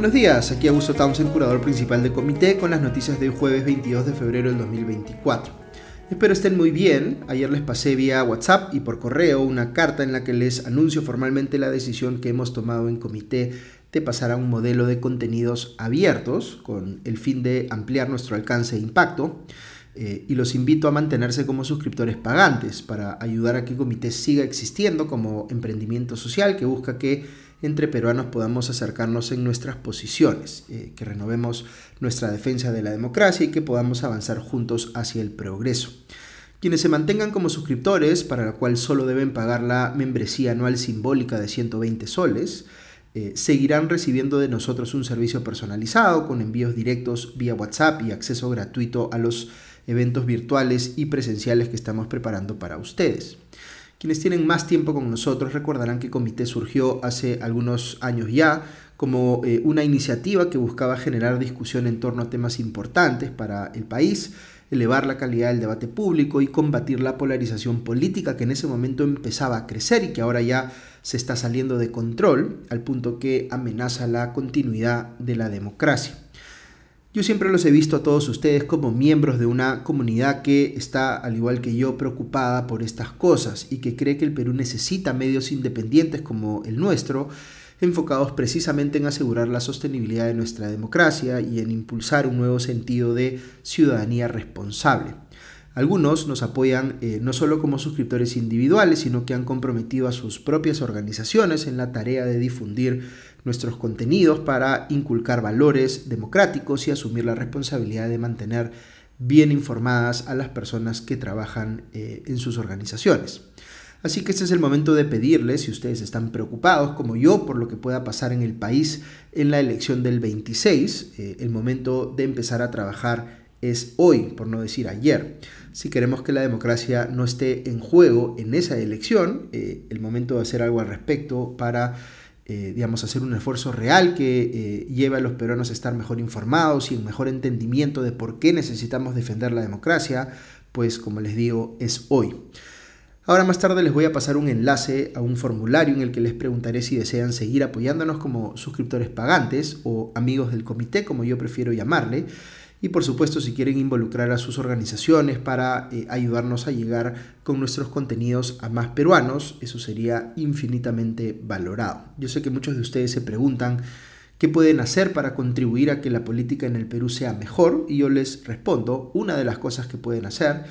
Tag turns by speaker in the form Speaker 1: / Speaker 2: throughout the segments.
Speaker 1: Buenos días, aquí Augusto Townsend, curador principal de comité, con las noticias de hoy jueves 22 de febrero del 2024. Espero estén muy bien. Ayer les pasé vía WhatsApp y por correo una carta en la que les anuncio formalmente la decisión que hemos tomado en comité de pasar a un modelo de contenidos abiertos con el fin de ampliar nuestro alcance e impacto. Eh, y los invito a mantenerse como suscriptores pagantes para ayudar a que Comité siga existiendo como emprendimiento social que busca que entre peruanos podamos acercarnos en nuestras posiciones, eh, que renovemos nuestra defensa de la democracia y que podamos avanzar juntos hacia el progreso. Quienes se mantengan como suscriptores, para lo cual solo deben pagar la membresía anual simbólica de 120 soles, eh, seguirán recibiendo de nosotros un servicio personalizado con envíos directos vía WhatsApp y acceso gratuito a los eventos virtuales y presenciales que estamos preparando para ustedes. Quienes tienen más tiempo con nosotros recordarán que Comité surgió hace algunos años ya como eh, una iniciativa que buscaba generar discusión en torno a temas importantes para el país, elevar la calidad del debate público y combatir la polarización política que en ese momento empezaba a crecer y que ahora ya se está saliendo de control al punto que amenaza la continuidad de la democracia. Yo siempre los he visto a todos ustedes como miembros de una comunidad que está, al igual que yo, preocupada por estas cosas y que cree que el Perú necesita medios independientes como el nuestro, enfocados precisamente en asegurar la sostenibilidad de nuestra democracia y en impulsar un nuevo sentido de ciudadanía responsable. Algunos nos apoyan eh, no solo como suscriptores individuales, sino que han comprometido a sus propias organizaciones en la tarea de difundir nuestros contenidos para inculcar valores democráticos y asumir la responsabilidad de mantener bien informadas a las personas que trabajan eh, en sus organizaciones. Así que este es el momento de pedirles, si ustedes están preocupados como yo por lo que pueda pasar en el país en la elección del 26, eh, el momento de empezar a trabajar es hoy, por no decir ayer. Si queremos que la democracia no esté en juego en esa elección, eh, el momento de hacer algo al respecto para eh, digamos, hacer un esfuerzo real que eh, lleve a los peruanos a estar mejor informados y un mejor entendimiento de por qué necesitamos defender la democracia, pues como les digo, es hoy. Ahora más tarde les voy a pasar un enlace a un formulario en el que les preguntaré si desean seguir apoyándonos como suscriptores pagantes o amigos del comité, como yo prefiero llamarle. Y por supuesto, si quieren involucrar a sus organizaciones para eh, ayudarnos a llegar con nuestros contenidos a más peruanos, eso sería infinitamente valorado. Yo sé que muchos de ustedes se preguntan qué pueden hacer para contribuir a que la política en el Perú sea mejor y yo les respondo, una de las cosas que pueden hacer,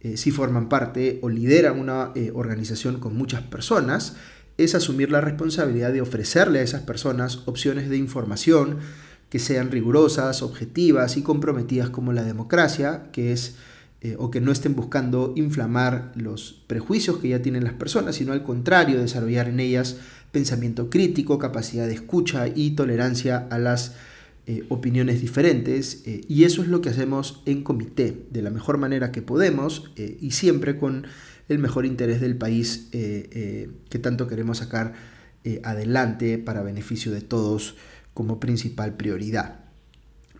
Speaker 1: eh, si forman parte o lideran una eh, organización con muchas personas, es asumir la responsabilidad de ofrecerle a esas personas opciones de información, que sean rigurosas, objetivas y comprometidas como la democracia, que es eh, o que no estén buscando inflamar los prejuicios que ya tienen las personas, sino al contrario, desarrollar en ellas pensamiento crítico, capacidad de escucha y tolerancia a las eh, opiniones diferentes. Eh, y eso es lo que hacemos en comité, de la mejor manera que podemos y siempre con el mejor interés del país que tanto queremos sacar adelante para beneficio de todos como principal prioridad.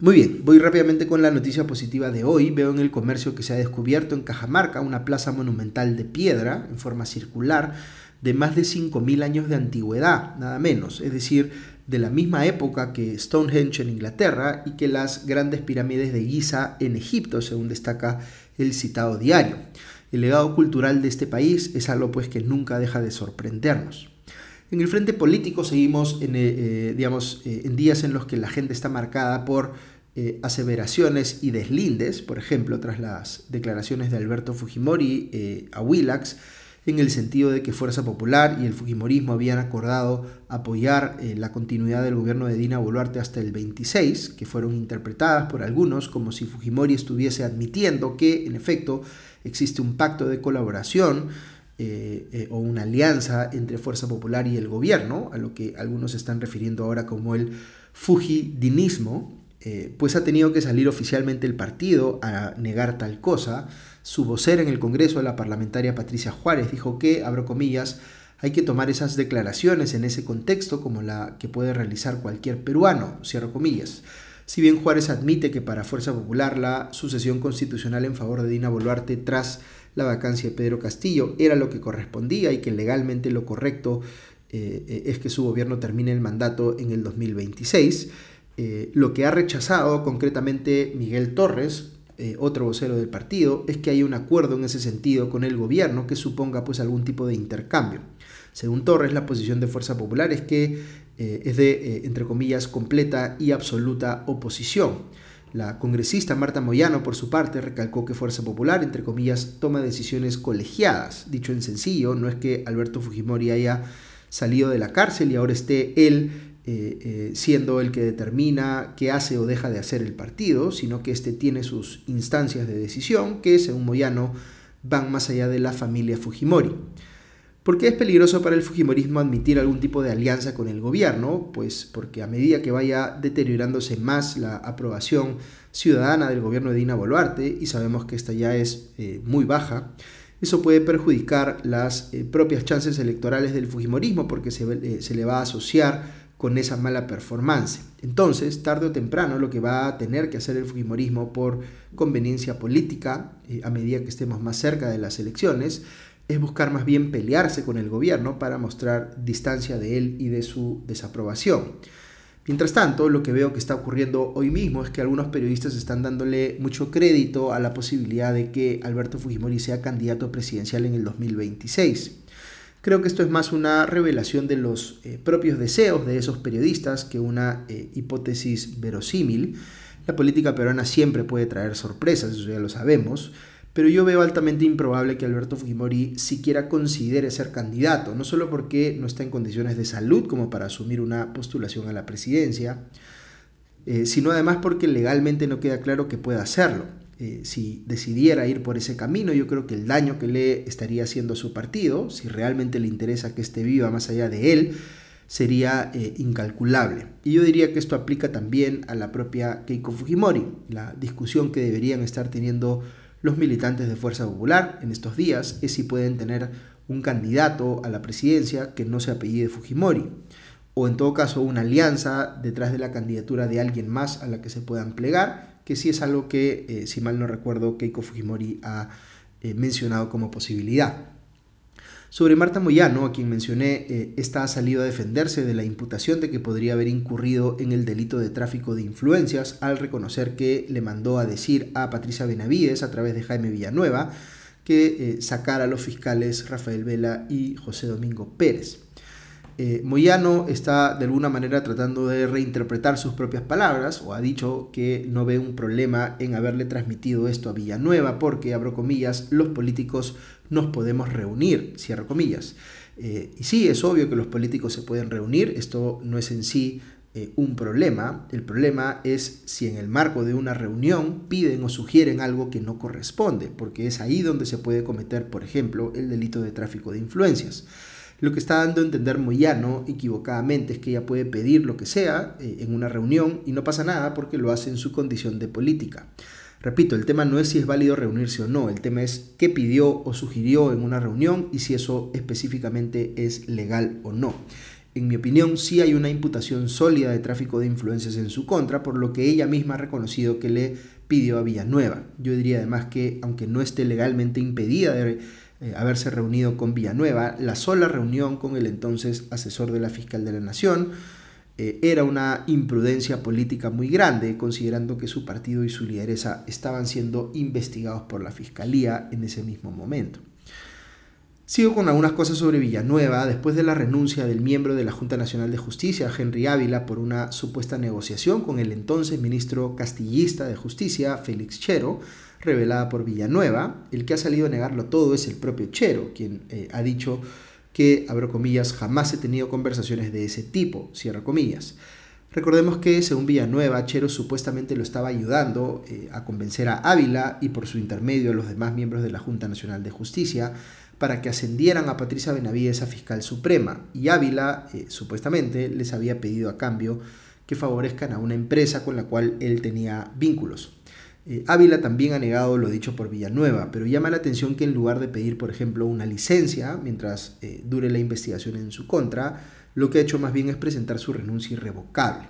Speaker 1: Muy bien, voy rápidamente con la noticia positiva de hoy. Veo en el comercio que se ha descubierto en Cajamarca una plaza monumental de piedra en forma circular de más de 5.000 años de antigüedad, nada menos, es decir, de la misma época que Stonehenge en Inglaterra y que las grandes pirámides de Giza en Egipto, según destaca el citado diario. El legado cultural de este país es algo pues que nunca deja de sorprendernos. En el frente político seguimos en, eh, eh, digamos, eh, en días en los que la gente está marcada por aseveraciones y deslindes, por ejemplo, tras las declaraciones de Alberto Fujimori a Willax, en el sentido de que Fuerza Popular y el Fujimorismo habían acordado apoyar la continuidad del gobierno de Dina Boluarte hasta el 26, que fueron interpretadas por algunos como si Fujimori estuviese admitiendo que, en efecto, existe un pacto de colaboración eh, eh, o una alianza entre Fuerza Popular y el gobierno, a lo que algunos están refiriendo ahora como el fujidinismo, eh, pues ha tenido que salir oficialmente el partido a negar tal cosa. Su vocera en el Congreso, la parlamentaria Patricia Juárez, dijo que, abro comillas, hay que tomar esas declaraciones en ese contexto como la que puede realizar cualquier peruano, cierro comillas. Si bien Juárez admite que para Fuerza Popular la sucesión constitucional en favor de Dina Boluarte tras la vacancia de Pedro Castillo era lo que correspondía y que legalmente lo correcto eh, eh, es que su gobierno termine el mandato en el 2026. Eh, lo que ha rechazado concretamente Miguel Torres, otro vocero del partido, es que haya un acuerdo en ese sentido con el gobierno que suponga pues algún tipo de intercambio. Según Torres, la posición de Fuerza Popular es que es de, entre comillas, completa y absoluta oposición. La congresista Marta Moyano, por su parte, recalcó que Fuerza Popular, entre comillas, toma decisiones colegiadas. Dicho en sencillo, no es que Alberto Fujimori haya salido de la cárcel y ahora esté él eh, eh, siendo el que determina qué hace o deja de hacer el partido, sino que éste tiene sus instancias de decisión que, según Moyano, van más allá de la familia Fujimori. ¿Por qué es peligroso para el Fujimorismo admitir algún tipo de alianza con el gobierno? Pues porque a medida que vaya deteriorándose más la aprobación ciudadana del gobierno de Dina Boluarte, y sabemos que esta ya es eh, muy baja, eso puede perjudicar las eh, propias chances electorales del Fujimorismo porque eh, se le va a asociar con esa mala performance. Entonces, tarde o temprano, lo que va a tener que hacer el Fujimorismo por conveniencia política, a medida que estemos más cerca de las elecciones, es buscar más bien pelearse con el gobierno para mostrar distancia de él y de su desaprobación. Mientras tanto, lo que veo que está ocurriendo hoy mismo es que algunos periodistas están dándole mucho crédito a la posibilidad de que Alberto Fujimori sea candidato presidencial en el 2026. Creo que esto es más una revelación de los eh, propios deseos de esos periodistas que una eh, hipótesis verosímil. La política peruana siempre puede traer sorpresas, eso ya lo sabemos, pero yo veo altamente improbable que Alberto Fujimori siquiera considere ser candidato, no solo porque no está en condiciones de salud como para asumir una postulación a la presidencia, eh, sino además porque legalmente no queda claro que pueda hacerlo. Eh, si decidiera ir por ese camino, yo creo que el daño que le estaría haciendo a su partido, si realmente le interesa que esté viva más allá de él, sería eh, incalculable. Y yo diría que esto aplica también a la propia Keiko Fujimori, la discusión que deberían estar teniendo los militantes de Fuerza Popular en estos días es si pueden tener un candidato a la presidencia que no se apellide Fujimori, o en todo caso una alianza detrás de la candidatura de alguien más a la que se puedan plegar, que sí es algo que, eh, si mal no recuerdo, Keiko Fujimori ha eh, mencionado como posibilidad. Sobre Marta Moyano, a quien mencioné, eh, esta ha salido a defenderse de la imputación de que podría haber incurrido en el delito de tráfico de influencias al reconocer que le mandó a decir a Patricia Benavides a través de Jaime Villanueva que eh, sacara a los fiscales Rafael Vela y José Domingo Pérez. Eh, Moyano está de alguna manera tratando de reinterpretar sus propias palabras o ha dicho que no ve un problema en haberle transmitido esto a Villanueva porque, abro comillas, los políticos nos podemos reunir, cierro comillas. Eh, y sí, es obvio que los políticos se pueden reunir, esto no es en sí eh, un problema, el problema es si en el marco de una reunión piden o sugieren algo que no corresponde, porque es ahí donde se puede cometer, por ejemplo, el delito de tráfico de influencias. Lo que está dando a entender Moyano equivocadamente es que ella puede pedir lo que sea eh, en una reunión y no pasa nada porque lo hace en su condición de política. Repito, el tema no es si es válido reunirse o no, el tema es qué pidió o sugirió en una reunión y si eso específicamente es legal o no. En mi opinión, sí hay una imputación sólida de tráfico de influencias en su contra, por lo que ella misma ha reconocido que le pidió a Villanueva. Yo diría además que, aunque no esté legalmente impedida de eh, haberse reunido con Villanueva, la sola reunión con el entonces asesor de la fiscal de la Nación eh, era una imprudencia política muy grande, considerando que su partido y su lideresa estaban siendo investigados por la fiscalía en ese mismo momento. Sigo con algunas cosas sobre Villanueva. Después de la renuncia del miembro de la Junta Nacional de Justicia, Henry Ávila, por una supuesta negociación con el entonces ministro castillista de Justicia, Félix Chero, revelada por Villanueva. El que ha salido a negarlo todo es el propio Chero, quien eh, ha dicho que, abro comillas, jamás he tenido conversaciones de ese tipo, cierro comillas. Recordemos que, según Villanueva, Chero supuestamente lo estaba ayudando eh, a convencer a Ávila y por su intermedio a los demás miembros de la Junta Nacional de Justicia para que ascendieran a Patricia Benavides a fiscal suprema. Y Ávila, eh, supuestamente, les había pedido a cambio que favorezcan a una empresa con la cual él tenía vínculos. Eh, Ávila también ha negado lo dicho por Villanueva, pero llama la atención que en lugar de pedir, por ejemplo, una licencia mientras eh, dure la investigación en su contra, lo que ha hecho más bien es presentar su renuncia irrevocable.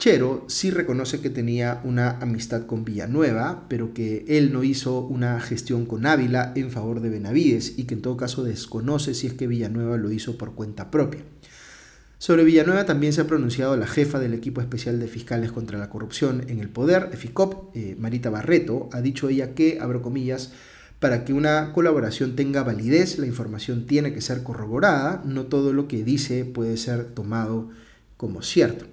Speaker 1: Chero sí reconoce que tenía una amistad con Villanueva, pero que él no hizo una gestión con Ávila en favor de Benavides y que en todo caso desconoce si es que Villanueva lo hizo por cuenta propia. Sobre Villanueva también se ha pronunciado la jefa del equipo especial de fiscales contra la corrupción en el poder, EFICOP, eh, Marita Barreto, ha dicho ella que, abro comillas, para que una colaboración tenga validez, la información tiene que ser corroborada, no todo lo que dice puede ser tomado como cierto.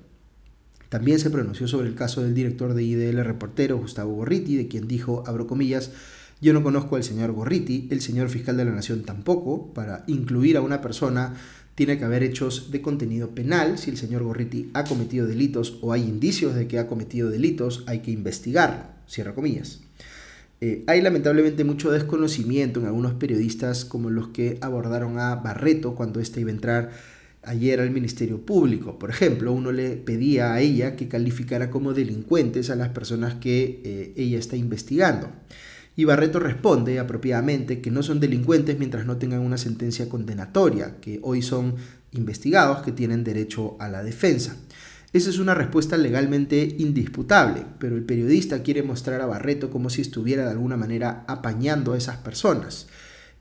Speaker 1: También se pronunció sobre el caso del director de IDL Reportero, Gustavo Gorriti, de quien dijo, abro comillas, yo no conozco al señor Gorriti, el señor fiscal de la Nación tampoco, para incluir a una persona tiene que haber hechos de contenido penal. Si el señor Gorriti ha cometido delitos o hay indicios de que ha cometido delitos, hay que investigarlo. Cierra comillas. Eh, hay lamentablemente mucho desconocimiento en algunos periodistas como los que abordaron a Barreto cuando éste iba a entrar ayer al Ministerio Público. Por ejemplo, uno le pedía a ella que calificara como delincuentes a las personas que eh, ella está investigando. Y Barreto responde apropiadamente que no son delincuentes mientras no tengan una sentencia condenatoria, que hoy son investigados que tienen derecho a la defensa. Esa es una respuesta legalmente indisputable, pero el periodista quiere mostrar a Barreto como si estuviera de alguna manera apañando a esas personas.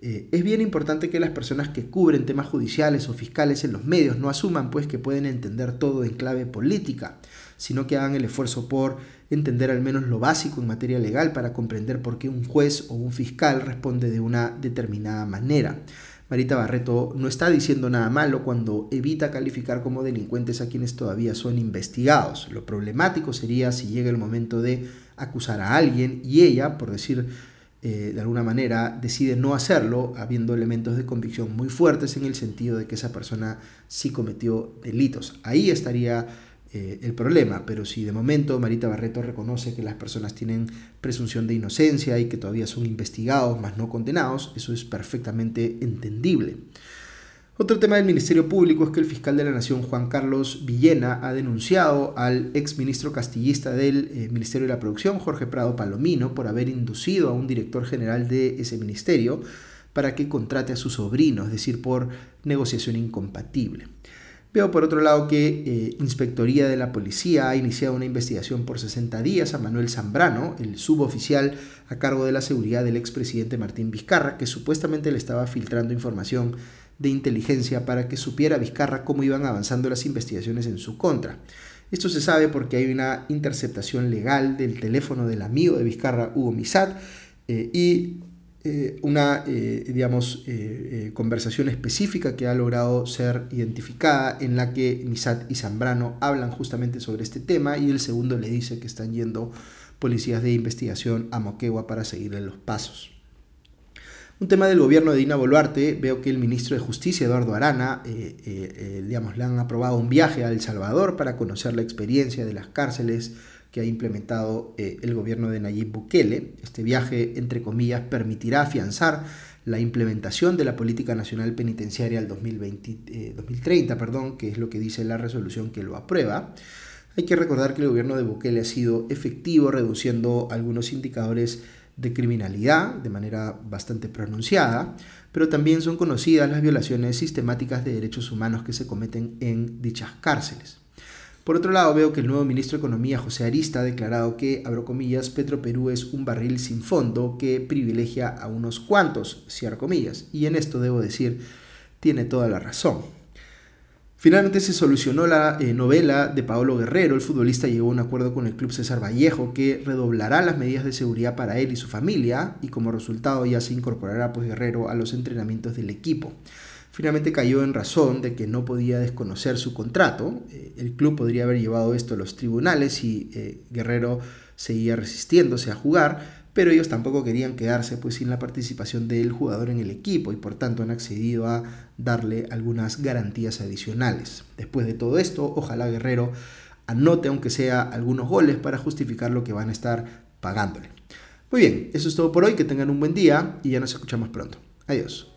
Speaker 1: Eh, es bien importante que las personas que cubren temas judiciales o fiscales en los medios no asuman pues que pueden entender todo en clave política, sino que hagan el esfuerzo por entender al menos lo básico en materia legal para comprender por qué un juez o un fiscal responde de una determinada manera. Marita Barreto no está diciendo nada malo cuando evita calificar como delincuentes a quienes todavía son investigados. Lo problemático sería si llega el momento de acusar a alguien y ella, por decir eh, de alguna manera, decide no hacerlo, habiendo elementos de convicción muy fuertes en el sentido de que esa persona sí cometió delitos. Ahí estaría eh, el problema, pero si de momento Marita Barreto reconoce que las personas tienen presunción de inocencia y que todavía son investigados, más no condenados, eso es perfectamente entendible. Otro tema del Ministerio Público es que el fiscal de la Nación, Juan Carlos Villena, ha denunciado al exministro castillista del eh, Ministerio de la Producción, Jorge Prado Palomino, por haber inducido a un director general de ese ministerio para que contrate a su sobrino, es decir, por negociación incompatible. Veo por otro lado que eh, Inspectoría de la Policía ha iniciado una investigación por 60 días a Manuel Zambrano, el suboficial a cargo de la seguridad del expresidente Martín Vizcarra, que supuestamente le estaba filtrando información de inteligencia para que supiera Vizcarra cómo iban avanzando las investigaciones en su contra. Esto se sabe porque hay una interceptación legal del teléfono del amigo de Vizcarra, Hugo Misat, eh, y eh, una, eh, digamos, conversación específica que ha logrado ser identificada en la que Misat y Zambrano hablan justamente sobre este tema y el segundo le dice que están yendo policías de investigación a Moquegua para seguirle los pasos. Un tema del gobierno de Dina Boluarte, veo que el ministro de Justicia, Eduardo Arana, digamos, le han aprobado un viaje a El Salvador para conocer la experiencia de las cárceles que ha implementado eh, el gobierno de Nayib Bukele. Este viaje, entre comillas, permitirá afianzar la implementación de la Política Nacional Penitenciaria al 2020, 2030, eh, perdón, que es lo que dice la resolución que lo aprueba. Hay que recordar que el gobierno de Bukele ha sido efectivo reduciendo algunos indicadores de criminalidad de manera bastante pronunciada, pero también son conocidas las violaciones sistemáticas de derechos humanos que se cometen en dichas cárceles. Por otro lado, veo que el nuevo ministro de Economía, José Arista, ha declarado que, abro comillas, Petro Perú es un barril sin fondo que privilegia a unos cuantos, cierro comillas. Y en esto debo decir, tiene toda la razón. Finalmente se solucionó la eh, novela de Paolo Guerrero. El futbolista llegó a un acuerdo con el club César Vallejo que redoblará las medidas de seguridad para él y su familia y como resultado ya se incorporará pues Guerrero a los entrenamientos del equipo. Finalmente cayó en razón de que no podía desconocer su contrato. Eh, el club podría haber llevado esto a los tribunales y eh, Guerrero seguía resistiéndose a jugar, pero ellos tampoco querían quedarse pues sin la participación del jugador en el equipo y por tanto han accedido a darle algunas garantías adicionales. Después de todo esto, ojalá Guerrero anote aunque sea algunos goles para justificar lo que van a estar pagándole. Muy bien, eso es todo por hoy, que tengan un buen día y ya nos escuchamos pronto. Adiós.